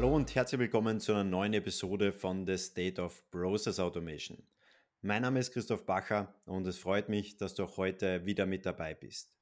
Hallo und herzlich willkommen zu einer neuen Episode von The State of Process Automation. Mein Name ist Christoph Bacher und es freut mich, dass du auch heute wieder mit dabei bist.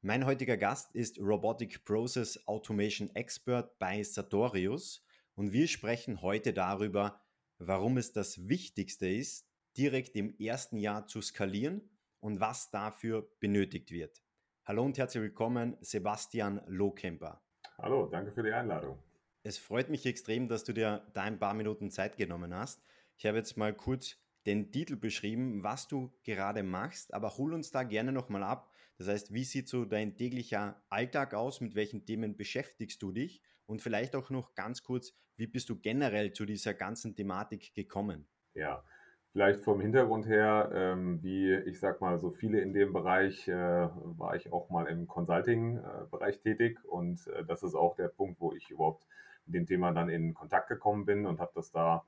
Mein heutiger Gast ist Robotic Process Automation Expert bei Sartorius und wir sprechen heute darüber, warum es das Wichtigste ist, direkt im ersten Jahr zu skalieren und was dafür benötigt wird. Hallo und herzlich willkommen, Sebastian Lohkemper. Hallo, danke für die Einladung. Es freut mich extrem, dass du dir da ein paar Minuten Zeit genommen hast. Ich habe jetzt mal kurz den Titel beschrieben, was du gerade machst, aber hol uns da gerne nochmal ab. Das heißt, wie sieht so dein täglicher Alltag aus? Mit welchen Themen beschäftigst du dich? Und vielleicht auch noch ganz kurz, wie bist du generell zu dieser ganzen Thematik gekommen? Ja, Vielleicht vom Hintergrund her, ähm, wie ich sag mal, so viele in dem Bereich, äh, war ich auch mal im Consulting-Bereich äh, tätig und äh, das ist auch der Punkt, wo ich überhaupt mit dem Thema dann in Kontakt gekommen bin und habe das da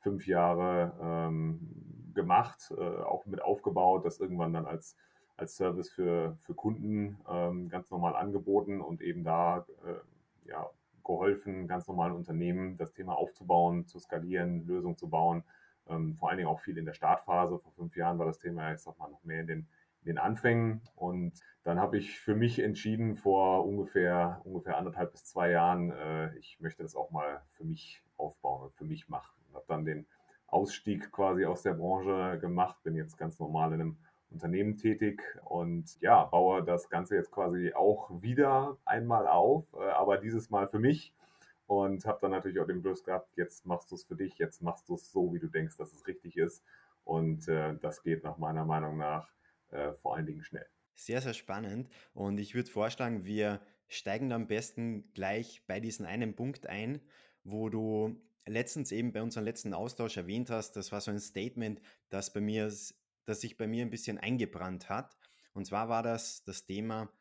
fünf Jahre ähm, gemacht, äh, auch mit aufgebaut, das irgendwann dann als, als Service für, für Kunden ähm, ganz normal angeboten und eben da äh, ja, geholfen, ganz normalen Unternehmen das Thema aufzubauen, zu skalieren, Lösungen zu bauen ähm, vor allen Dingen auch viel in der Startphase. Vor fünf Jahren war das Thema, ich sag mal, noch mehr in den, den Anfängen. Und dann habe ich für mich entschieden, vor ungefähr, ungefähr anderthalb bis zwei Jahren, äh, ich möchte das auch mal für mich aufbauen und für mich machen. Und habe dann den Ausstieg quasi aus der Branche gemacht, bin jetzt ganz normal in einem Unternehmen tätig und ja, baue das Ganze jetzt quasi auch wieder einmal auf, äh, aber dieses Mal für mich und habe dann natürlich auch den Plus gehabt, jetzt machst du es für dich, jetzt machst du es so, wie du denkst, dass es richtig ist. Und äh, das geht nach meiner Meinung nach äh, vor allen Dingen schnell. Sehr, sehr spannend. Und ich würde vorschlagen, wir steigen am besten gleich bei diesem einen Punkt ein, wo du letztens eben bei unserem letzten Austausch erwähnt hast, das war so ein Statement, das bei mir, das sich bei mir ein bisschen eingebrannt hat. Und zwar war das das Thema,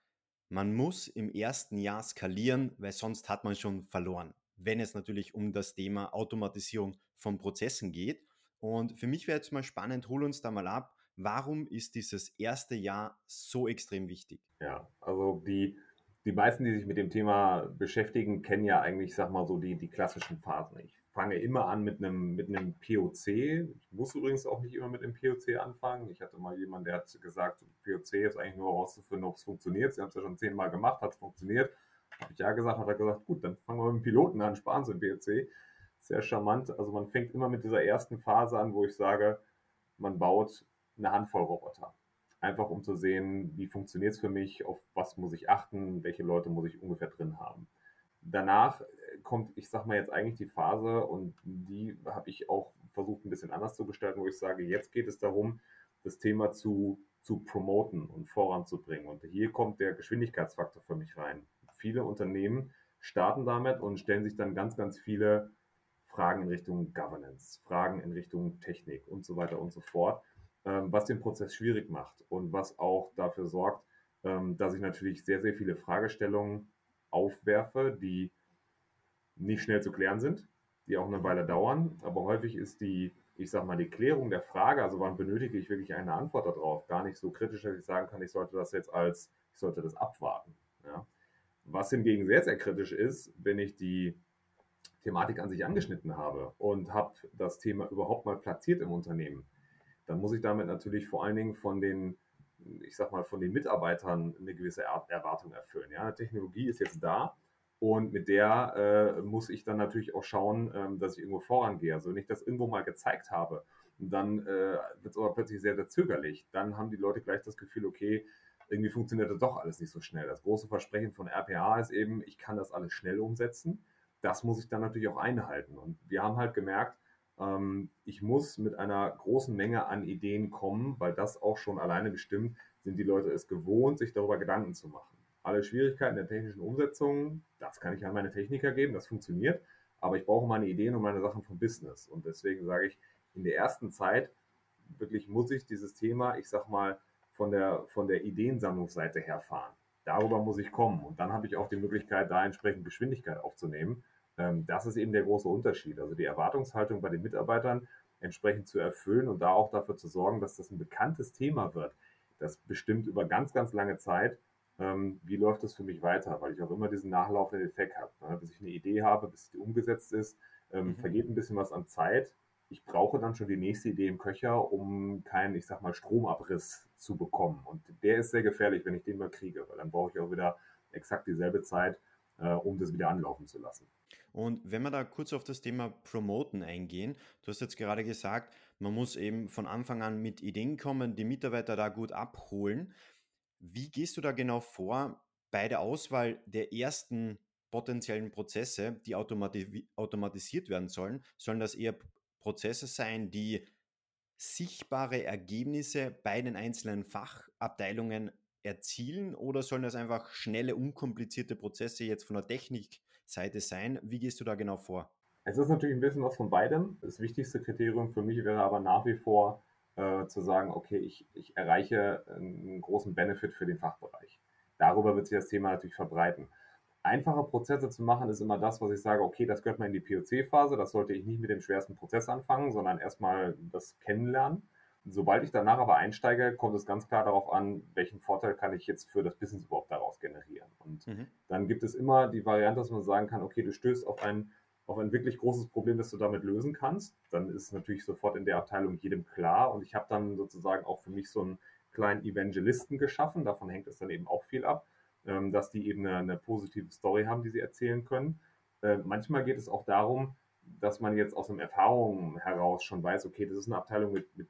man muss im ersten Jahr skalieren, weil sonst hat man schon verloren wenn es natürlich um das Thema Automatisierung von Prozessen geht. Und für mich wäre jetzt mal spannend, hol uns da mal ab, warum ist dieses erste Jahr so extrem wichtig? Ja, also die, die meisten, die sich mit dem Thema beschäftigen, kennen ja eigentlich, sag mal so, die, die klassischen Phasen. Ich fange immer an mit einem, mit einem POC. Ich muss übrigens auch nicht immer mit einem POC anfangen. Ich hatte mal jemanden, der hat gesagt, POC ist eigentlich nur herauszufinden, ob es funktioniert. Sie haben es ja schon zehnmal gemacht, hat es funktioniert. Habe ich ja gesagt, hat er gesagt, gut, dann fangen wir mit dem Piloten an, sparen Sie PLC. Sehr charmant. Also man fängt immer mit dieser ersten Phase an, wo ich sage, man baut eine Handvoll Roboter. Einfach um zu sehen, wie funktioniert es für mich, auf was muss ich achten, welche Leute muss ich ungefähr drin haben. Danach kommt, ich sag mal jetzt eigentlich die Phase und die habe ich auch versucht ein bisschen anders zu gestalten, wo ich sage, jetzt geht es darum, das Thema zu, zu promoten und voranzubringen. Und hier kommt der Geschwindigkeitsfaktor für mich rein viele Unternehmen starten damit und stellen sich dann ganz, ganz viele Fragen in Richtung Governance, Fragen in Richtung Technik und so weiter und so fort, was den Prozess schwierig macht und was auch dafür sorgt, ähm, dass ich natürlich sehr, sehr viele Fragestellungen aufwerfe, die nicht schnell zu klären sind, die auch eine Weile dauern, aber häufig ist die, ich sag mal, die Klärung der Frage, also wann benötige ich wirklich eine Antwort darauf, gar nicht so kritisch, dass ich sagen kann, ich sollte das jetzt als, ich sollte das abwarten. Ja? Was hingegen sehr, sehr kritisch ist, wenn ich die Thematik an sich angeschnitten habe und habe das Thema überhaupt mal platziert im Unternehmen, dann muss ich damit natürlich vor allen Dingen von den, ich sag mal, von den Mitarbeitern eine gewisse Erwartung erfüllen. Ja, Technologie ist jetzt da und mit der äh, muss ich dann natürlich auch schauen, ähm, dass ich irgendwo vorangehe. Also wenn ich das irgendwo mal gezeigt habe, dann äh, wird es aber plötzlich sehr, sehr zögerlich. Dann haben die Leute gleich das Gefühl, okay, irgendwie funktioniert das doch alles nicht so schnell. Das große Versprechen von RPA ist eben, ich kann das alles schnell umsetzen. Das muss ich dann natürlich auch einhalten. Und wir haben halt gemerkt, ich muss mit einer großen Menge an Ideen kommen, weil das auch schon alleine bestimmt, sind die Leute es gewohnt, sich darüber Gedanken zu machen. Alle Schwierigkeiten der technischen Umsetzung, das kann ich an meine Techniker geben, das funktioniert. Aber ich brauche meine Ideen und meine Sachen vom Business. Und deswegen sage ich, in der ersten Zeit wirklich muss ich dieses Thema, ich sag mal, von der, von der Ideensammlungsseite her fahren. Darüber muss ich kommen. Und dann habe ich auch die Möglichkeit, da entsprechend Geschwindigkeit aufzunehmen. Ähm, das ist eben der große Unterschied. Also die Erwartungshaltung bei den Mitarbeitern entsprechend zu erfüllen und da auch dafür zu sorgen, dass das ein bekanntes Thema wird. Das bestimmt über ganz, ganz lange Zeit ähm, wie läuft das für mich weiter, weil ich auch immer diesen nachlaufenden Effekt habe. Ne? Bis ich eine Idee habe, bis die umgesetzt ist, ähm, mhm. vergeht ein bisschen was an Zeit. Ich brauche dann schon die nächste Idee im Köcher, um keinen, ich sag mal, Stromabriss zu bekommen. Und der ist sehr gefährlich, wenn ich den mal kriege, weil dann brauche ich auch wieder exakt dieselbe Zeit, äh, um das wieder anlaufen zu lassen. Und wenn wir da kurz auf das Thema Promoten eingehen, du hast jetzt gerade gesagt, man muss eben von Anfang an mit Ideen kommen, die Mitarbeiter da gut abholen. Wie gehst du da genau vor bei der Auswahl der ersten potenziellen Prozesse, die automati automatisiert werden sollen? Sollen das eher Prozesse sein, die sichtbare Ergebnisse bei den einzelnen Fachabteilungen erzielen oder sollen das einfach schnelle, unkomplizierte Prozesse jetzt von der Technikseite sein? Wie gehst du da genau vor? Es ist natürlich ein bisschen was von beidem. Das wichtigste Kriterium für mich wäre aber nach wie vor äh, zu sagen, okay, ich, ich erreiche einen großen Benefit für den Fachbereich. Darüber wird sich das Thema natürlich verbreiten. Einfache Prozesse zu machen ist immer das, was ich sage, okay, das gehört mal in die POC-Phase, das sollte ich nicht mit dem schwersten Prozess anfangen, sondern erstmal das kennenlernen. Sobald ich danach aber einsteige, kommt es ganz klar darauf an, welchen Vorteil kann ich jetzt für das Business überhaupt daraus generieren. Und mhm. dann gibt es immer die Variante, dass man sagen kann, okay, du stößt auf ein, auf ein wirklich großes Problem, das du damit lösen kannst. Dann ist es natürlich sofort in der Abteilung jedem klar. Und ich habe dann sozusagen auch für mich so einen kleinen Evangelisten geschaffen. Davon hängt es dann eben auch viel ab, ähm, dass die eben eine, eine positive Story haben, die sie erzählen können. Äh, manchmal geht es auch darum, dass man jetzt aus einer Erfahrung heraus schon weiß, okay, das ist eine Abteilung mit, mit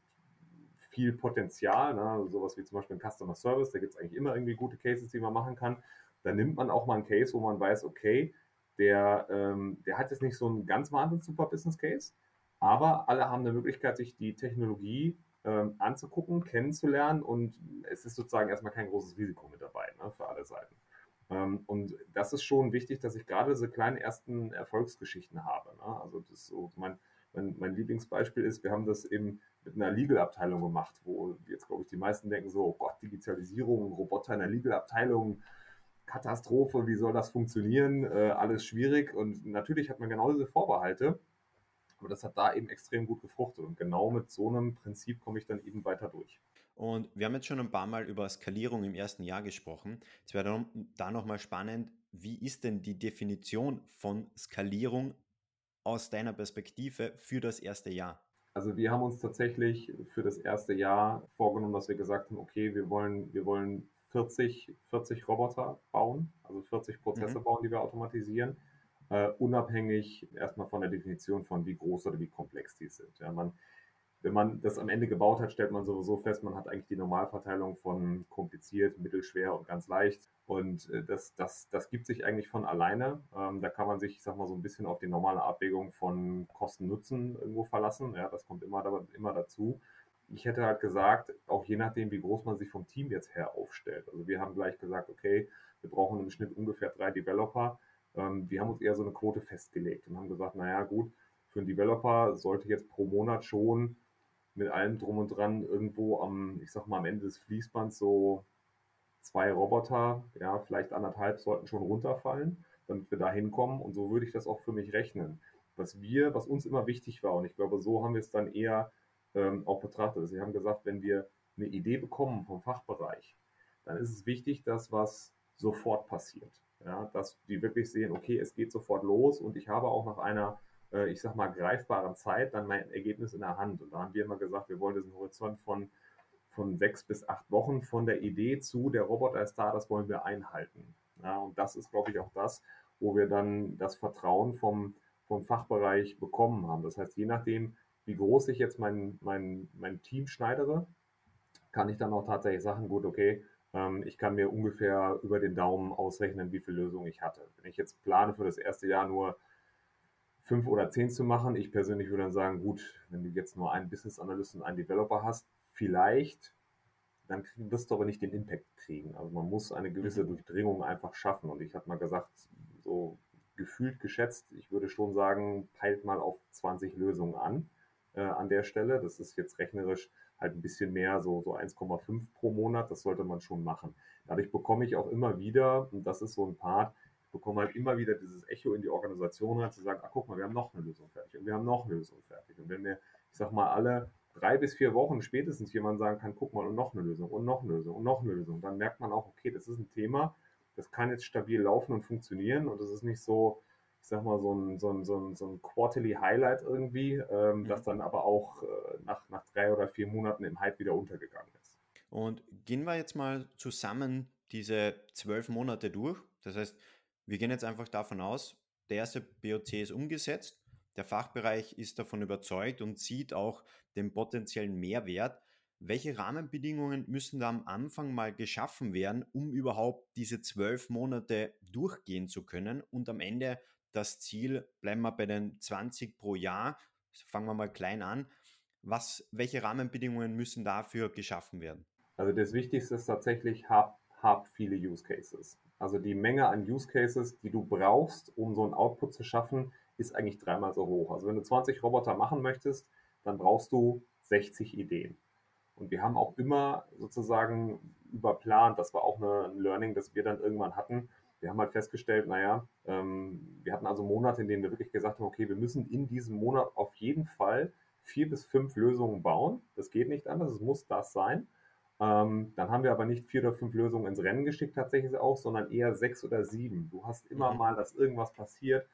viel Potenzial, ne? Also sowas wie zum Beispiel ein Customer Service, da gibt es eigentlich immer irgendwie gute Cases, die man machen kann. Da nimmt man auch mal einen Case, wo man weiß, okay, der, ähm, der hat jetzt nicht so einen ganz wahnsinnig super Business Case, aber alle haben eine Möglichkeit, sich die Technologie ähm, anzugucken, kennenzulernen und es ist sozusagen erstmal kein großes Risiko mit dabei ne, für alle Seiten. Ähm, und das ist schon wichtig, dass ich gerade diese kleinen ersten Erfolgsgeschichten habe. Ne? Also das ist so mein, mein, mein Lieblingsbeispiel ist, wir haben das eben mit einer Legal-Abteilung gemacht, wo jetzt, glaube ich, die meisten denken so, oh Gott, Digitalisierung, Roboter in der Legal-Abteilung, Katastrophe, wie soll das funktionieren? Äh, alles schwierig. Und natürlich hat man genau diese Vorbehalte. Aber das hat da eben extrem gut gefruchtet. Und genau mit so einem Prinzip komme ich dann eben weiter durch. Und wir haben jetzt schon ein paar Mal über Skalierung im ersten Jahr gesprochen. Es wäre da nochmal spannend, wie ist denn die Definition von Skalierung aus deiner Perspektive für das erste Jahr? Also wir haben uns tatsächlich für das erste Jahr vorgenommen, dass wir gesagt haben, okay, wir wollen, wir wollen 40, 40 Roboter bauen, also 40 Prozesse mhm. bauen, die wir automatisieren, äh, unabhängig erstmal von der Definition von wie groß oder wie komplex die sind. Ja, man, wenn man das am Ende gebaut hat, stellt man sowieso fest, man hat eigentlich die Normalverteilung von kompliziert, mittelschwer und ganz leicht. Und äh, das, das, das gibt sich eigentlich von alleine. Ähm, da kann man sich, ich sag mal, so ein bisschen auf die normale Abwägung von Kosten-Nutzen irgendwo verlassen. Ja, das kommt immer, immer dazu. Ich hätte halt gesagt, auch je nachdem, wie groß man sich vom Team jetzt her aufstellt. Also wir haben gleich gesagt, okay, wir brauchen im Schnitt ungefähr drei Developer. Ähm, wir haben uns eher so eine Quote festgelegt und haben gesagt, naja, gut, für einen Developer sollte jetzt pro Monat schon mit allem drum und dran irgendwo am, ich sag mal, am Ende des Fließbands so zwei Roboter, ja, vielleicht anderthalb sollten schon runterfallen, damit wir da hinkommen. Und so würde ich das auch für mich rechnen. Was wir, was uns immer wichtig war, und ich glaube, so haben wir es dann eher ähm, auch betrachtet. Sie haben gesagt, wenn wir eine Idee bekommen vom Fachbereich, dann ist es wichtig, dass was sofort passiert. Ja, dass die wirklich sehen, okay, es geht sofort los und ich habe auch nach einer äh, ich sag mal, greifbaren Zeit dann mein Ergebnis in der Hand. Und da haben wir immer gesagt, wir wollen diesen Horizont von, von sechs bis acht Wochen von der Idee zu, der Roboter ist da, das wollen wir einhalten. Ja, und das ist, glaube ich, auch das, wo wir dann das Vertrauen vom, vom Fachbereich bekommen haben. Das heißt, je nachdem, wie groß ich jetzt mein, mein, mein Team schneidere, kann ich dann auch tatsächlich sagen, gut, okay, ähm, ich kann mir ungefähr über den Daumen ausrechnen, wie viele Lösungen ich hatte. Wenn ich jetzt plane für das erste Jahr nur fünf oder zehn zu machen. Ich persönlich würde dann sagen, gut, wenn du jetzt nur einen Business Analyst und einen Developer hast, vielleicht, dann wirst du aber nicht den Impact kriegen. Also man muss eine gewisse mhm. Durchdringung einfach schaffen. Und ich habe mal gesagt, so gefühlt geschätzt, ich würde schon sagen, peilt mal auf 20 Lösungen an äh, an der Stelle. Das ist jetzt rechnerisch halt ein bisschen mehr, so, so 1,5 pro Monat. Das sollte man schon machen. Dadurch bekomme ich auch immer wieder, und das ist so ein Part, bekomme halt immer wieder dieses Echo in die Organisation rein, zu sagen, ach guck mal, wir haben noch eine Lösung fertig und wir haben noch eine Lösung fertig. Und wenn wir, ich sag mal, alle drei bis vier Wochen spätestens jemand sagen kann, guck mal, und noch eine Lösung und noch eine Lösung und noch eine Lösung, dann merkt man auch, okay, das ist ein Thema, das kann jetzt stabil laufen und funktionieren und es ist nicht so, ich sag mal, so ein, so ein, so ein, so ein Quarterly Highlight irgendwie, ähm, mhm. das dann aber auch äh, nach, nach drei oder vier Monaten im Hype wieder untergegangen ist. Und gehen wir jetzt mal zusammen diese zwölf Monate durch. Das heißt, wir gehen jetzt einfach davon aus, der erste BOC ist umgesetzt, der Fachbereich ist davon überzeugt und sieht auch den potenziellen Mehrwert. Welche Rahmenbedingungen müssen da am Anfang mal geschaffen werden, um überhaupt diese zwölf Monate durchgehen zu können und am Ende das Ziel, bleiben wir bei den 20 pro Jahr, fangen wir mal klein an. Was, welche Rahmenbedingungen müssen dafür geschaffen werden? Also das Wichtigste ist tatsächlich, hab, hab viele Use Cases. Also die Menge an Use Cases, die du brauchst, um so einen Output zu schaffen, ist eigentlich dreimal so hoch. Also wenn du 20 Roboter machen möchtest, dann brauchst du 60 Ideen. Und wir haben auch immer sozusagen überplant, das war auch ein Learning, das wir dann irgendwann hatten. Wir haben halt festgestellt, naja, ähm, wir hatten also Monate, in denen wir wirklich gesagt haben, okay, wir müssen in diesem Monat auf jeden Fall vier bis fünf Lösungen bauen. Das geht nicht anders, es muss das sein. Ähm, dann haben wir aber nicht vier oder fünf Lösungen ins Rennen geschickt, tatsächlich auch, sondern eher sechs oder sieben. Du hast immer mhm. mal, dass irgendwas passiert.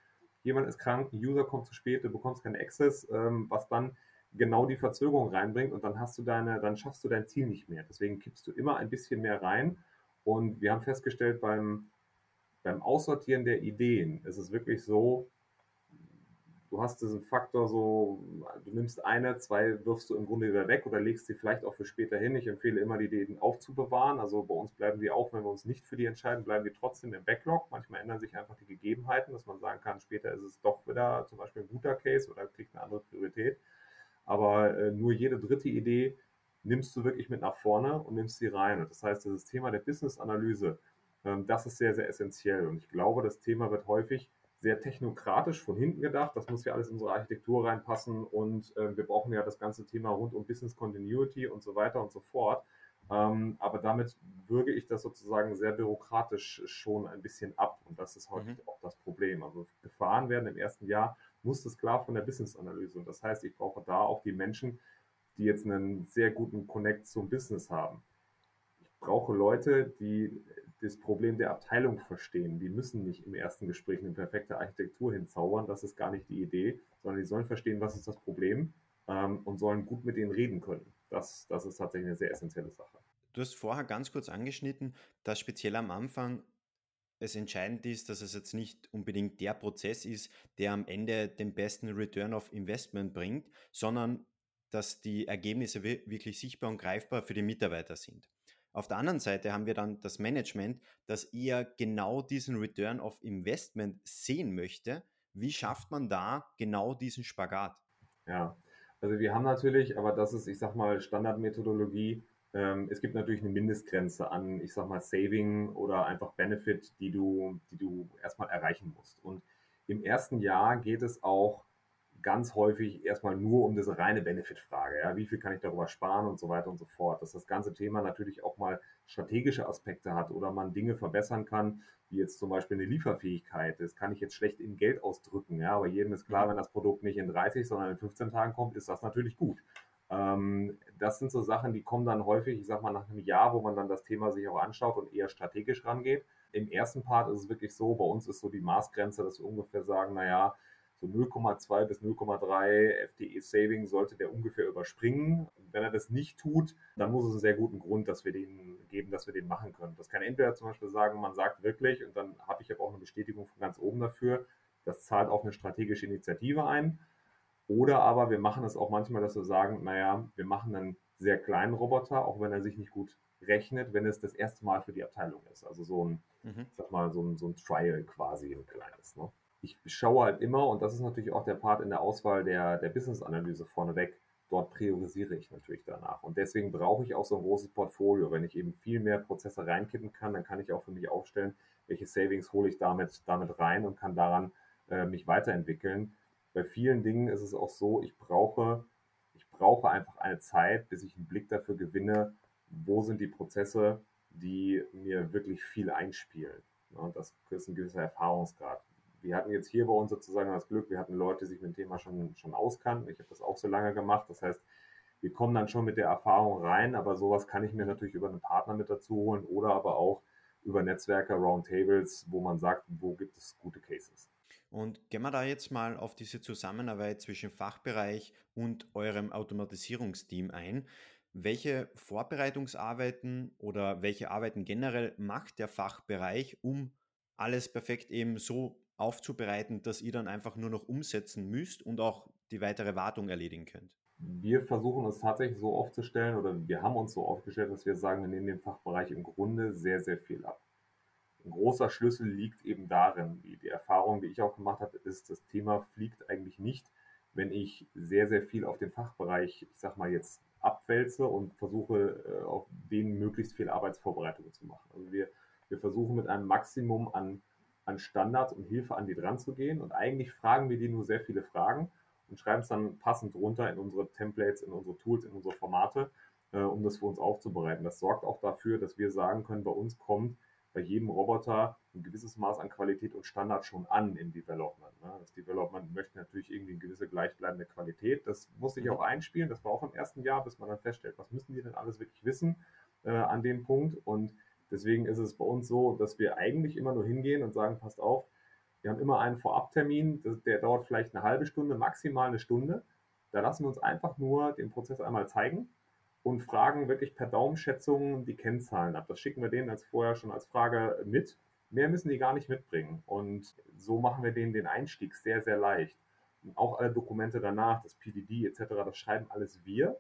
Jemand ist krank, ein User kommt zu spät, du bekommst keinen Access, ähm, was dann genau die Verzögerung reinbringt und dann hast du deine, dann schaffst du dein Ziel nicht mehr. Deswegen kippst du immer ein bisschen mehr rein. Und wir haben festgestellt, beim, beim Aussortieren der Ideen ist es wirklich so, du hast diesen Faktor so, du nimmst eine, zwei wirfst du im Grunde wieder weg oder legst sie vielleicht auch für später hin. Ich empfehle immer, die Ideen aufzubewahren. Also bei uns bleiben die auch, wenn wir uns nicht für die entscheiden, bleiben die trotzdem im Backlog. Manchmal ändern sich einfach die Gegebenheiten, dass man sagen kann, später ist es doch wieder zum Beispiel ein guter Case oder kriegt eine andere Priorität. Aber äh, nur jede dritte Idee nimmst du wirklich mit nach vorne und nimmst sie rein. Und das heißt, das Thema der Business-Analyse, ähm, das ist sehr, sehr essentiell. Und ich glaube, das Thema wird häufig sehr technokratisch von hinten gedacht. Das muss ja alles in unsere Architektur reinpassen und äh, wir brauchen ja das ganze Thema rund um Business Continuity und so weiter und so fort. Ähm, aber damit würge ich das sozusagen sehr bürokratisch schon ein bisschen ab und das ist häufig mhm. auch das Problem. Also gefahren werden im ersten Jahr muss das klar von der Business-Analyse und das heißt, ich brauche da auch die Menschen, die jetzt einen sehr guten Connect zum Business haben. Ich brauche Leute, die das Problem der Abteilung verstehen. Die müssen nicht im ersten Gespräch eine perfekte Architektur hinzaubern, das ist gar nicht die Idee, sondern die sollen verstehen, was ist das Problem ähm, und sollen gut mit denen reden können. Das, das ist tatsächlich eine sehr essentielle Sache. Du hast vorher ganz kurz angeschnitten, dass speziell am Anfang es entscheidend ist, dass es jetzt nicht unbedingt der Prozess ist, der am Ende den besten Return of Investment bringt, sondern dass die Ergebnisse wirklich sichtbar und greifbar für die Mitarbeiter sind. Auf der anderen Seite haben wir dann das Management, das eher genau diesen Return of Investment sehen möchte. Wie schafft man da genau diesen Spagat? Ja, also wir haben natürlich, aber das ist, ich sag mal, Standardmethodologie. Ähm, es gibt natürlich eine Mindestgrenze an, ich sag mal, Saving oder einfach Benefit, die du, die du erstmal erreichen musst. Und im ersten Jahr geht es auch ganz häufig erstmal nur um diese reine Benefit-Frage. Ja? Wie viel kann ich darüber sparen und so weiter und so fort. Dass das ganze Thema natürlich auch mal strategische Aspekte hat oder man Dinge verbessern kann, wie jetzt zum Beispiel eine Lieferfähigkeit. Das kann ich jetzt schlecht in Geld ausdrücken. Ja? Aber jedem ist klar, mhm. wenn das Produkt nicht in 30, sondern in 15 Tagen kommt, ist das natürlich gut. Ähm, das sind so Sachen, die kommen dann häufig, ich sag mal, nach einem Jahr, wo man dann das Thema sich auch anschaut und eher strategisch rangeht. Im ersten Part ist es wirklich so, bei uns ist so die Maßgrenze, dass wir ungefähr sagen, naja, so 0,2 bis 0,3 FTE Saving sollte der ungefähr überspringen. Wenn er das nicht tut, dann muss es einen sehr guten Grund, dass wir den geben, dass wir den machen können. Das kann entweder zum Beispiel sagen, man sagt wirklich, und dann habe ich aber auch eine Bestätigung von ganz oben dafür, das zahlt auf eine strategische Initiative ein. Oder aber wir machen es auch manchmal, dass wir sagen, naja, wir machen einen sehr kleinen Roboter, auch wenn er sich nicht gut rechnet, wenn es das erste Mal für die Abteilung ist. Also so ein, mhm. sag mal, so ein, so ein Trial quasi, ein kleines. Ne? Ich schaue halt immer, und das ist natürlich auch der Part in der Auswahl der, der Business-Analyse vorneweg, dort priorisiere ich natürlich danach. Und deswegen brauche ich auch so ein großes Portfolio. Wenn ich eben viel mehr Prozesse reinkippen kann, dann kann ich auch für mich aufstellen, welche Savings hole ich damit, damit rein und kann daran äh, mich weiterentwickeln. Bei vielen Dingen ist es auch so, ich brauche, ich brauche einfach eine Zeit, bis ich einen Blick dafür gewinne, wo sind die Prozesse, die mir wirklich viel einspielen. Und das ist ein gewisser Erfahrungsgrad wir hatten jetzt hier bei uns sozusagen das Glück, wir hatten Leute, die sich mit dem Thema schon, schon auskannten. Ich habe das auch so lange gemacht. Das heißt, wir kommen dann schon mit der Erfahrung rein, aber sowas kann ich mir natürlich über einen Partner mit dazu holen oder aber auch über Netzwerke, Roundtables, wo man sagt, wo gibt es gute Cases. Und gehen wir da jetzt mal auf diese Zusammenarbeit zwischen Fachbereich und eurem Automatisierungsteam ein. Welche Vorbereitungsarbeiten oder welche Arbeiten generell macht der Fachbereich, um alles perfekt eben so aufzubereiten, dass ihr dann einfach nur noch umsetzen müsst und auch die weitere Wartung erledigen könnt? Wir versuchen es tatsächlich so aufzustellen oder wir haben uns so aufgestellt, dass wir sagen, wir nehmen den Fachbereich im Grunde sehr, sehr viel ab. Ein großer Schlüssel liegt eben darin, die, die Erfahrung, die ich auch gemacht habe, ist, das Thema fliegt eigentlich nicht, wenn ich sehr, sehr viel auf den Fachbereich, ich sag mal jetzt abwälze und versuche, äh, auf denen möglichst viel Arbeitsvorbereitungen zu machen. Also wir, wir versuchen mit einem Maximum an, an Standards und Hilfe an die dran zu gehen und eigentlich fragen wir die nur sehr viele Fragen und schreiben es dann passend runter in unsere Templates, in unsere Tools, in unsere Formate, äh, um das für uns aufzubereiten. Das sorgt auch dafür, dass wir sagen können, bei uns kommt bei jedem Roboter ein gewisses Maß an Qualität und Standard schon an im Development. Ne? Das Development möchte natürlich irgendwie eine gewisse gleichbleibende Qualität. Das muss sich auch einspielen. Das war auch im ersten Jahr, bis man dann feststellt, was müssen die denn alles wirklich wissen äh, an dem Punkt. Und deswegen ist es bei uns so, dass wir eigentlich immer nur hingehen und sagen, passt auf, wir haben immer einen Vorabtermin, der dauert vielleicht eine halbe Stunde, maximal eine Stunde. Da lassen wir uns einfach nur den Prozess einmal zeigen und fragen wirklich per Daumenschätzung die Kennzahlen ab. Das schicken wir denen als vorher schon als Frage mit. Mehr müssen die gar nicht mitbringen. Und so machen wir denen den Einstieg sehr, sehr leicht. Und auch alle Dokumente danach, das PDD etc., das schreiben alles wir.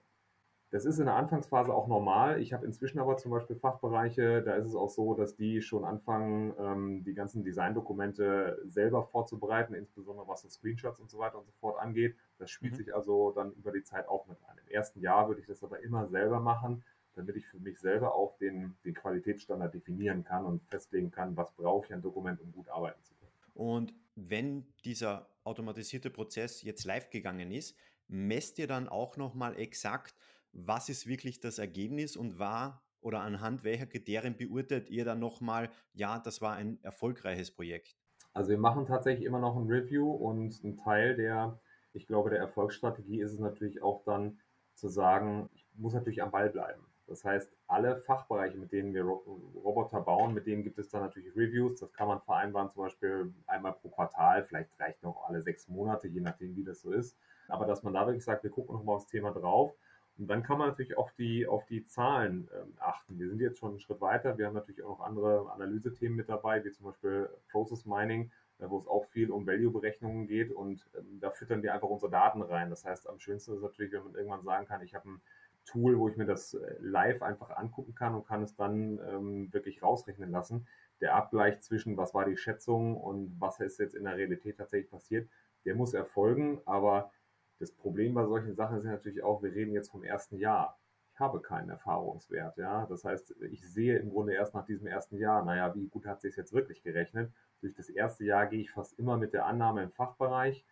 Das ist in der Anfangsphase auch normal. Ich habe inzwischen aber zum Beispiel Fachbereiche, da ist es auch so, dass die schon anfangen, ähm, die ganzen Designdokumente selber vorzubereiten, insbesondere was so Screenshots und so weiter und so fort angeht. Das spielt mhm. sich also dann über die Zeit auch mit ein. Im ersten Jahr würde ich das aber immer selber machen, damit ich für mich selber auch den, den Qualitätsstandard definieren kann und festlegen kann, was brauche ich ein Dokument, um gut arbeiten zu können. Und wenn dieser automatisierte Prozess jetzt live gegangen ist, messt ihr dann auch nochmal exakt, was ist wirklich das Ergebnis und war oder anhand welcher Kriterien beurteilt ihr dann nochmal, ja, das war ein erfolgreiches Projekt? Also wir machen tatsächlich immer noch ein Review und ein Teil der, ich glaube, der Erfolgsstrategie ist es natürlich auch dann zu sagen, ich muss natürlich am Ball bleiben. Das heißt, alle Fachbereiche, mit denen wir Roboter bauen, mit denen gibt es dann natürlich Reviews. Das kann man vereinbaren, zum Beispiel einmal pro Quartal, vielleicht reicht noch alle sechs Monate, je nachdem, wie das so ist. Aber dass man da wirklich sagt, wir gucken nochmal aufs Thema drauf und dann kann man natürlich auch die, auf die Zahlen ähm, achten. Wir sind jetzt schon einen Schritt weiter. Wir haben natürlich auch noch andere Analysethemen mit dabei, wie zum Beispiel Process Mining, äh, wo es auch viel um Value-Berechnungen geht. Und ähm, da füttern wir einfach unsere Daten rein. Das heißt, am schönsten ist natürlich, wenn man irgendwann sagen kann, ich habe ein Tool, wo ich mir das äh, live einfach angucken kann und kann es dann ähm, wirklich rausrechnen lassen. Der Abgleich zwischen, was war die Schätzung und was ist jetzt in der Realität tatsächlich passiert, der muss erfolgen, aber das Problem bei solchen Sachen ist natürlich auch, wir reden jetzt vom ersten Jahr. Ich habe keinen Erfahrungswert, ja. Das heißt, ich sehe im Grunde erst nach diesem ersten Jahr, naja, wie gut hat sich jetzt wirklich gerechnet? Durch das erste Jahr gehe ich fast immer mit der Annahme im Fachbereich.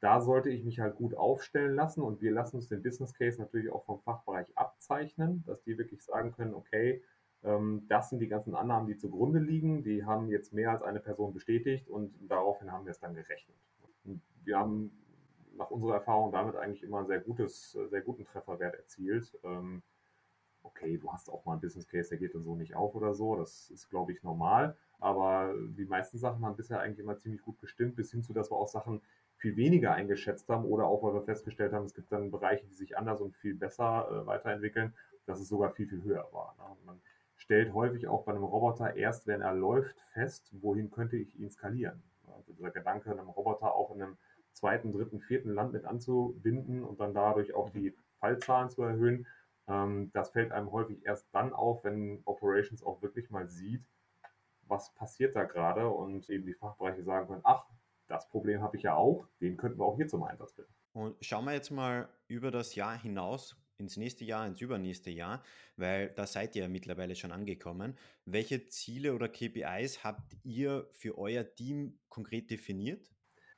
Da sollte ich mich halt gut aufstellen lassen und wir lassen uns den Business Case natürlich auch vom Fachbereich abzeichnen, dass die wirklich sagen können, okay, ähm, das sind die ganzen Annahmen, die zugrunde liegen. Die haben jetzt mehr als eine Person bestätigt und daraufhin haben wir es dann gerechnet. Wir haben nach unserer Erfahrung damit eigentlich immer einen sehr, gutes, sehr guten Trefferwert erzielt. Ähm, okay, du hast auch mal einen Business Case, der geht dann so nicht auf oder so. Das ist, glaube ich, normal. Aber die meisten Sachen haben bisher eigentlich immer ziemlich gut gestimmt, bis hin zu, dass wir auch Sachen viel weniger eingeschätzt haben oder auch, weil wir festgestellt haben, es gibt dann Bereiche, die sich anders und viel besser äh, weiterentwickeln, dass es sogar viel, viel höher war. Ne? Man stellt häufig auch bei einem Roboter erst, wenn er läuft, fest, wohin könnte ich ihn skalieren. Also dieser Gedanke, einem Roboter auch in einem zweiten, dritten, vierten Land mit anzubinden und dann dadurch auch die Fallzahlen zu erhöhen. Ähm, das fällt einem häufig erst dann auf, wenn Operations auch wirklich mal sieht, was passiert da gerade und eben die Fachbereiche sagen können, ach, das Problem habe ich ja auch, den könnten wir auch hier zum Einsatz bringen. Und schauen wir jetzt mal über das Jahr hinaus ins nächste Jahr, ins übernächste Jahr, weil da seid ihr ja mittlerweile schon angekommen. Welche Ziele oder KPIs habt ihr für euer Team konkret definiert?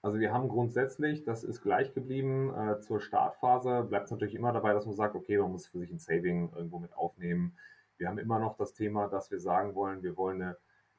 Also wir haben grundsätzlich, das ist gleich geblieben äh, zur Startphase, bleibt es natürlich immer dabei, dass man sagt, okay, man muss für sich ein Saving irgendwo mit aufnehmen. Wir haben immer noch das Thema, dass wir sagen wollen, wir wollen eine,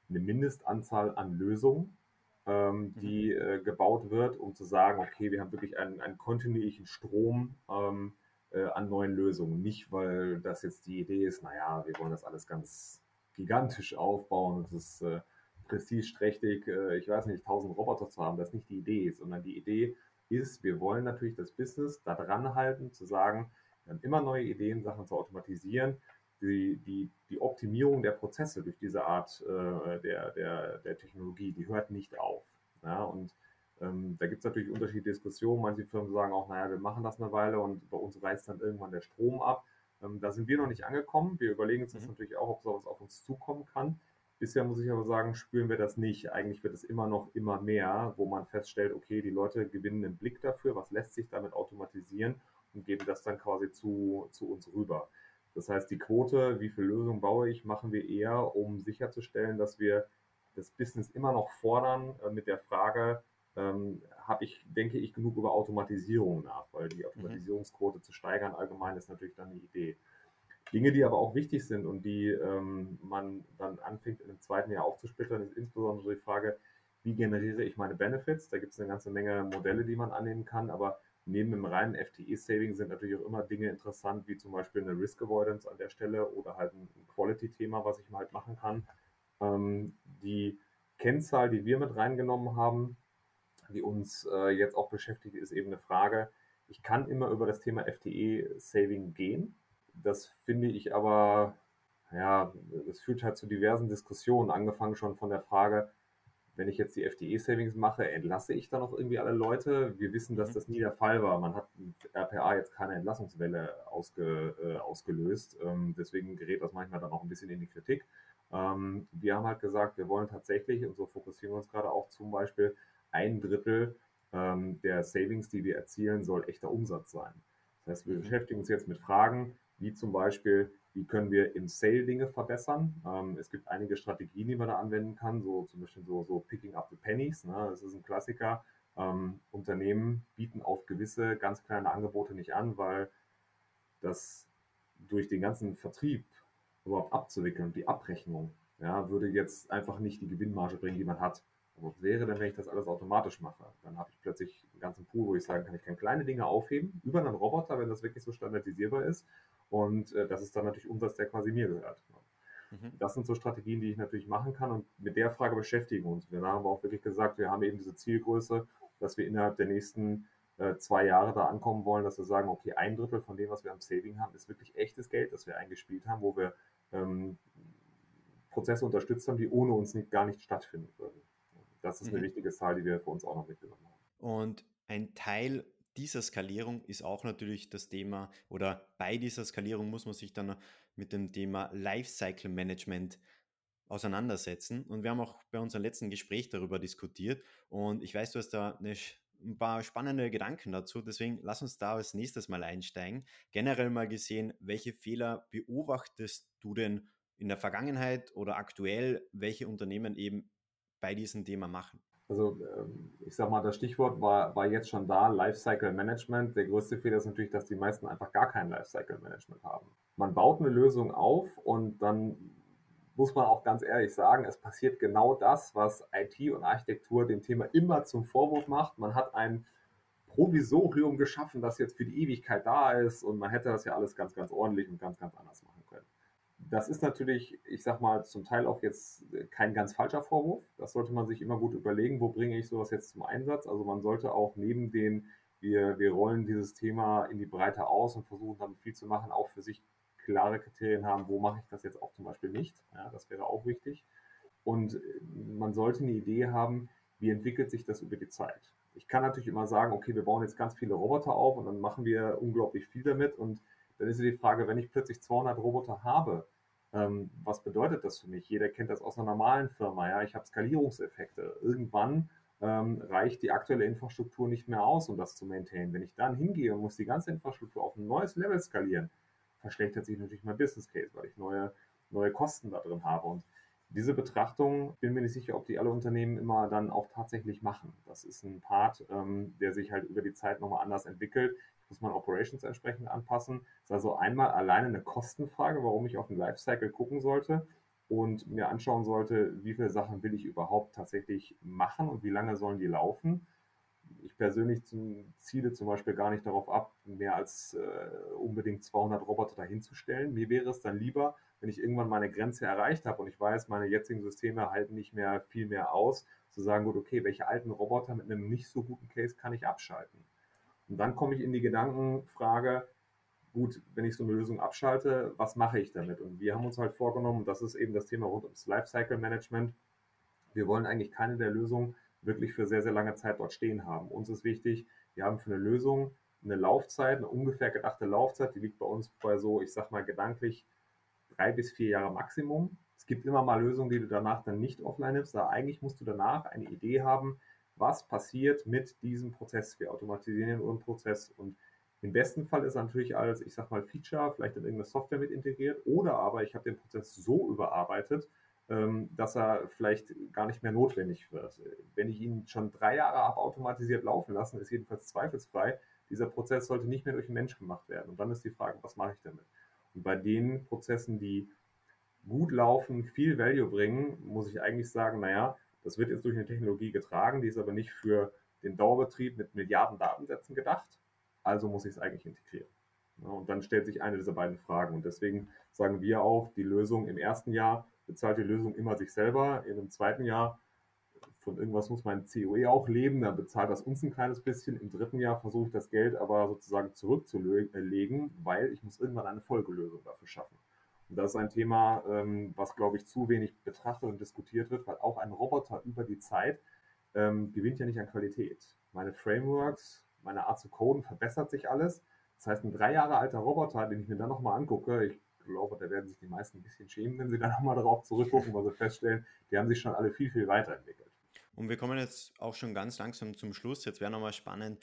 eine Mindestanzahl an Lösungen, ähm, mhm. die äh, gebaut wird, um zu sagen, okay, wir haben wirklich einen, einen kontinuierlichen Strom ähm, äh, an neuen Lösungen. Nicht, weil das jetzt die Idee ist, naja, wir wollen das alles ganz gigantisch aufbauen und es ist äh, prestigeträchtig, äh, ich weiß nicht, tausend Roboter zu haben. Das ist nicht die Idee, sondern die Idee ist, wir wollen natürlich das Business da dran halten, zu sagen, wir haben immer neue Ideen, Sachen zu automatisieren. Die, die, die Optimierung der Prozesse durch diese Art äh, der, der, der Technologie, die hört nicht auf. Ja, und ähm, da gibt es natürlich unterschiedliche Diskussionen. Manche Firmen sagen auch, naja, wir machen das eine Weile und bei uns reißt dann irgendwann der Strom ab. Ähm, da sind wir noch nicht angekommen. Wir überlegen uns das mhm. natürlich auch, ob sowas auf uns zukommen kann. Bisher muss ich aber sagen, spüren wir das nicht. Eigentlich wird es immer noch immer mehr, wo man feststellt, okay, die Leute gewinnen einen Blick dafür, was lässt sich damit automatisieren und geben das dann quasi zu, zu uns rüber. Das heißt, die Quote, wie viel Lösungen baue ich, machen wir eher, um sicherzustellen, dass wir das Business immer noch fordern äh, mit der Frage, ähm, habe ich, denke ich, genug über Automatisierung nach, weil die mhm. Automatisierungsquote mhm. zu steigern allgemein ist natürlich dann eine Idee. Dinge, die aber auch wichtig sind und die ähm, man dann anfängt, im zweiten Jahr aufzusplittern, ist insbesondere die Frage, wie generiere ich meine Benefits? Da gibt es eine ganze Menge Modelle, die man annehmen kann, aber neben dem reinen FTE-Saving sind natürlich auch immer Dinge interessant, wie zum Beispiel eine Risk Avoidance an der Stelle oder halt ein Quality-Thema, was ich mal halt machen kann. Ähm, die Kennzahl, die wir mit reingenommen haben, die uns äh, jetzt auch beschäftigt, ist eben eine Frage. Ich kann immer über das Thema FTE-Saving gehen. Das finde ich aber, ja, es führt halt zu diversen Diskussionen, angefangen schon von der Frage, wenn ich jetzt die FTE-Savings mache, entlasse ich dann noch irgendwie alle Leute? Wir wissen, dass mhm. das nie der Fall war. Man hat mit RPA jetzt keine Entlassungswelle ausge, äh, ausgelöst. Ähm, deswegen gerät das manchmal dann auch ein bisschen in die Kritik. Ähm, wir haben halt gesagt, wir wollen tatsächlich, und so fokussieren wir uns gerade auch zum Beispiel, ein Drittel ähm, der Savings, die wir erzielen, soll echter Umsatz sein. Das heißt, wir mhm. beschäftigen uns jetzt mit Fragen, wie zum Beispiel, wie können wir im Sale Dinge verbessern. Ähm, es gibt einige Strategien, die man da anwenden kann, so zum Beispiel so, so Picking up the Pennies. Ne? Das ist ein Klassiker. Ähm, Unternehmen bieten auf gewisse ganz kleine Angebote nicht an, weil das durch den ganzen Vertrieb überhaupt abzuwickeln, die Abrechnung, ja, würde jetzt einfach nicht die Gewinnmarge bringen, die man hat. Was wäre denn, wenn ich das alles automatisch mache? Dann habe ich plötzlich einen ganzen Pool, wo ich sagen kann, ich kann kleine Dinge aufheben über einen Roboter, wenn das wirklich so standardisierbar ist. Und äh, das ist dann natürlich Umsatz, der quasi mir gehört. Mhm. Das sind so Strategien, die ich natürlich machen kann. Und mit der Frage beschäftigen wir uns. Wir haben auch wirklich gesagt, wir haben eben diese Zielgröße, dass wir innerhalb der nächsten äh, zwei Jahre da ankommen wollen, dass wir sagen, okay, ein Drittel von dem, was wir am Saving haben, ist wirklich echtes Geld, das wir eingespielt haben, wo wir ähm, Prozesse unterstützt haben, die ohne uns nicht, gar nicht stattfinden würden. Das ist eine mhm. wichtige Zahl, die wir für uns auch noch mitgenommen haben. Und ein Teil dieser Skalierung ist auch natürlich das Thema, oder bei dieser Skalierung muss man sich dann mit dem Thema Lifecycle Management auseinandersetzen. Und wir haben auch bei unserem letzten Gespräch darüber diskutiert. Und ich weiß, du hast da eine, ein paar spannende Gedanken dazu. Deswegen lass uns da als nächstes mal einsteigen. Generell mal gesehen, welche Fehler beobachtest du denn in der Vergangenheit oder aktuell, welche Unternehmen eben bei diesem Thema machen? Also ähm, ich sag mal, das Stichwort war, war jetzt schon da, Lifecycle Management. Der größte Fehler ist natürlich, dass die meisten einfach gar kein Lifecycle Management haben. Man baut eine Lösung auf und dann muss man auch ganz ehrlich sagen, es passiert genau das, was IT und Architektur dem Thema immer zum Vorwurf macht. Man hat ein Provisorium geschaffen, das jetzt für die Ewigkeit da ist und man hätte das ja alles ganz, ganz ordentlich und ganz, ganz anders machen. Das ist natürlich, ich sag mal, zum Teil auch jetzt kein ganz falscher Vorwurf. Das sollte man sich immer gut überlegen, wo bringe ich sowas jetzt zum Einsatz. Also man sollte auch neben den, wir, wir rollen dieses Thema in die Breite aus und versuchen damit viel zu machen, auch für sich klare Kriterien haben, wo mache ich das jetzt auch zum Beispiel nicht. Ja, das wäre auch wichtig. Und man sollte eine Idee haben, wie entwickelt sich das über die Zeit. Ich kann natürlich immer sagen, okay, wir bauen jetzt ganz viele Roboter auf und dann machen wir unglaublich viel damit. Und dann ist die Frage, wenn ich plötzlich 200 Roboter habe, ähm, was bedeutet das für mich? Jeder kennt das aus einer normalen Firma. Ja, ich habe Skalierungseffekte. Irgendwann ähm, reicht die aktuelle Infrastruktur nicht mehr aus, um das zu maintainen. Wenn ich dann hingehe und muss die ganze Infrastruktur auf ein neues Level skalieren, verschlechtert sich natürlich mein Business Case, weil ich neue, neue Kosten da drin habe. Und diese Betrachtung, bin mir nicht sicher, ob die alle Unternehmen immer dann auch tatsächlich machen. Das ist ein Part, ähm, der sich halt über die Zeit nochmal anders entwickelt muss man Operations entsprechend anpassen. Das ist also einmal alleine eine Kostenfrage, warum ich auf den Lifecycle gucken sollte und mir anschauen sollte, wie viele Sachen will ich überhaupt tatsächlich machen und wie lange sollen die laufen. ich persönlich zum, ziele zum Beispiel gar nicht darauf ab, mehr als äh, unbedingt 200 Roboter dahinzustellen. Mir wäre es dann lieber, wenn ich irgendwann meine Grenze erreicht habe und ich weiß, meine jetzigen Systeme halten nicht mehr viel mehr aus, zu sagen, gut, okay, welche alten Roboter mit einem nicht so guten Case kann ich abschalten? Und dann komme ich in die Gedankenfrage, gut, wenn ich so eine Lösung abschalte, was mache ich damit? Und wir haben uns halt vorgenommen, das ist eben das Thema rund ums Lifecycle Management, wir wollen eigentlich keine der Lösungen wirklich für sehr, sehr lange Zeit dort stehen haben. Uns ist wichtig, wir haben für eine Lösung eine Laufzeit, eine ungefähr gedachte Laufzeit, die liegt bei uns bei so, ich sag mal gedanklich drei bis vier Jahre Maximum. Es gibt immer mal Lösungen, die du danach dann nicht offline nimmst, aber eigentlich musst du danach eine Idee haben, was passiert mit diesem Prozess. Wir automatisieren einen Prozess und im besten Fall ist er natürlich als, ich sag mal, Feature vielleicht in irgendeine Software mit integriert oder aber ich habe den Prozess so überarbeitet, ähm, dass er vielleicht gar nicht mehr notwendig wird. Wenn ich ihn schon drei Jahre habe automatisiert laufen lassen, ist jedenfalls zweifelsfrei, dieser Prozess sollte nicht mehr durch einen Mensch gemacht werden. Und dann ist die Frage, was mache ich damit? Und bei den Prozessen, die gut laufen, viel Value bringen, muss ich eigentlich sagen, naja, das wird jetzt durch eine Technologie getragen, die ist aber nicht für den Dauerbetrieb mit Milliarden Datensätzen gedacht, also muss ich es eigentlich integrieren. Und dann stellt sich eine dieser beiden Fragen. Und deswegen sagen wir auch, die Lösung im ersten Jahr bezahlt die Lösung immer sich selber. In einem zweiten Jahr, von irgendwas muss mein COE auch leben, dann bezahlt das uns ein kleines bisschen. Im dritten Jahr versuche ich das Geld aber sozusagen zurückzulegen, weil ich muss irgendwann eine Folgelösung dafür schaffen. Und das ist ein Thema, ähm, was, glaube ich, zu wenig betrachtet und diskutiert wird, weil auch ein Roboter über die Zeit ähm, gewinnt ja nicht an Qualität. Meine Frameworks, meine Art zu coden verbessert sich alles. Das heißt, ein drei Jahre alter Roboter, den ich mir dann nochmal angucke, ich glaube, da werden sich die meisten ein bisschen schämen, wenn sie dann nochmal darauf zurückgucken, weil sie feststellen, die haben sich schon alle viel, viel weiterentwickelt. Und wir kommen jetzt auch schon ganz langsam zum Schluss. Jetzt wäre nochmal spannend.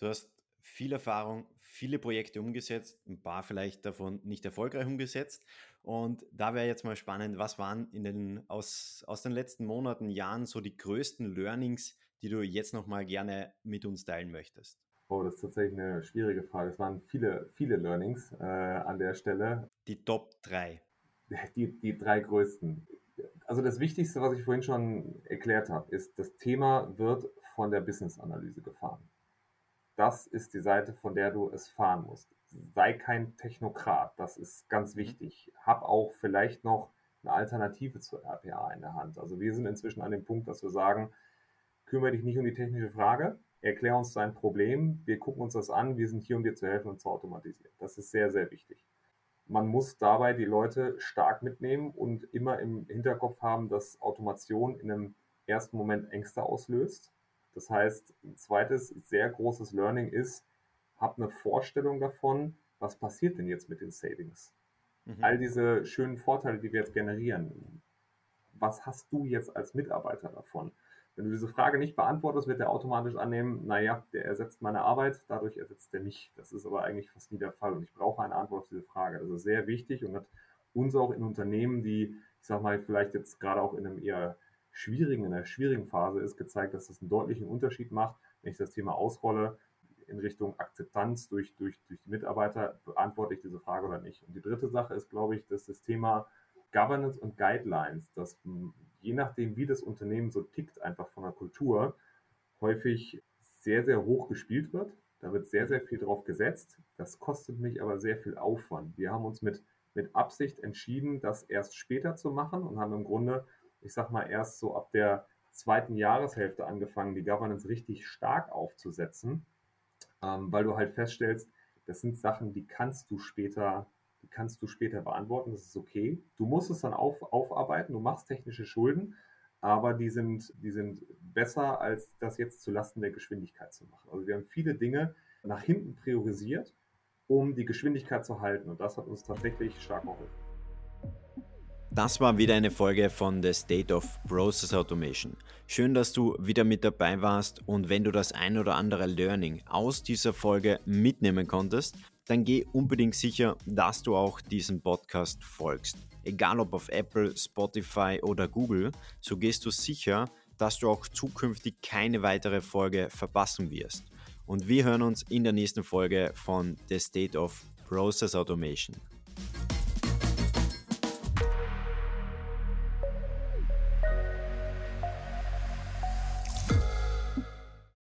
Du hast viel Erfahrung, viele Projekte umgesetzt, ein paar vielleicht davon nicht erfolgreich umgesetzt. Und da wäre jetzt mal spannend, was waren in den, aus, aus den letzten Monaten, Jahren so die größten Learnings, die du jetzt nochmal gerne mit uns teilen möchtest? Oh, das ist tatsächlich eine schwierige Frage. Es waren viele, viele Learnings äh, an der Stelle. Die Top 3. Die, die drei größten. Also das Wichtigste, was ich vorhin schon erklärt habe, ist, das Thema wird von der Business-Analyse gefahren. Das ist die Seite, von der du es fahren musst. Sei kein Technokrat, das ist ganz mhm. wichtig. Hab auch vielleicht noch eine Alternative zur RPA in der Hand. Also wir sind inzwischen an dem Punkt, dass wir sagen, kümmere dich nicht um die technische Frage, erklär uns dein Problem, wir gucken uns das an, wir sind hier, um dir zu helfen und zu automatisieren. Das ist sehr, sehr wichtig. Man muss dabei die Leute stark mitnehmen und immer im Hinterkopf haben, dass Automation in einem ersten Moment Ängste auslöst. Das heißt, ein zweites sehr großes Learning ist, hab eine Vorstellung davon, was passiert denn jetzt mit den Savings? Mhm. All diese schönen Vorteile, die wir jetzt generieren, was hast du jetzt als Mitarbeiter davon? Wenn du diese Frage nicht beantwortest, wird er automatisch annehmen, naja, der ersetzt meine Arbeit, dadurch ersetzt er mich. Das ist aber eigentlich fast nie der Fall und ich brauche eine Antwort auf diese Frage. Ist sehr wichtig und hat uns auch in Unternehmen, die, ich sag mal, vielleicht jetzt gerade auch in einem eher schwierigen, in einer schwierigen Phase ist, gezeigt, dass das einen deutlichen Unterschied macht, wenn ich das Thema ausrolle in Richtung Akzeptanz durch, durch, durch die Mitarbeiter, beantworte ich diese Frage oder nicht. Und die dritte Sache ist, glaube ich, dass das Thema Governance und Guidelines, dass je nachdem, wie das Unternehmen so tickt, einfach von der Kultur, häufig sehr, sehr hoch gespielt wird. Da wird sehr, sehr viel drauf gesetzt. Das kostet mich aber sehr viel Aufwand. Wir haben uns mit, mit Absicht entschieden, das erst später zu machen und haben im Grunde, ich sag mal, erst so ab der zweiten Jahreshälfte angefangen, die Governance richtig stark aufzusetzen, ähm, weil du halt feststellst, das sind Sachen, die kannst du später die kannst du später beantworten, das ist okay. Du musst es dann auf, aufarbeiten, du machst technische Schulden, aber die sind, die sind besser, als das jetzt zulasten der Geschwindigkeit zu machen. Also wir haben viele Dinge nach hinten priorisiert, um die Geschwindigkeit zu halten und das hat uns tatsächlich stark geholfen. Das war wieder eine Folge von The State of Process Automation. Schön, dass du wieder mit dabei warst und wenn du das ein oder andere Learning aus dieser Folge mitnehmen konntest, dann geh unbedingt sicher, dass du auch diesem Podcast folgst. Egal ob auf Apple, Spotify oder Google, so gehst du sicher, dass du auch zukünftig keine weitere Folge verpassen wirst. Und wir hören uns in der nächsten Folge von The State of Process Automation.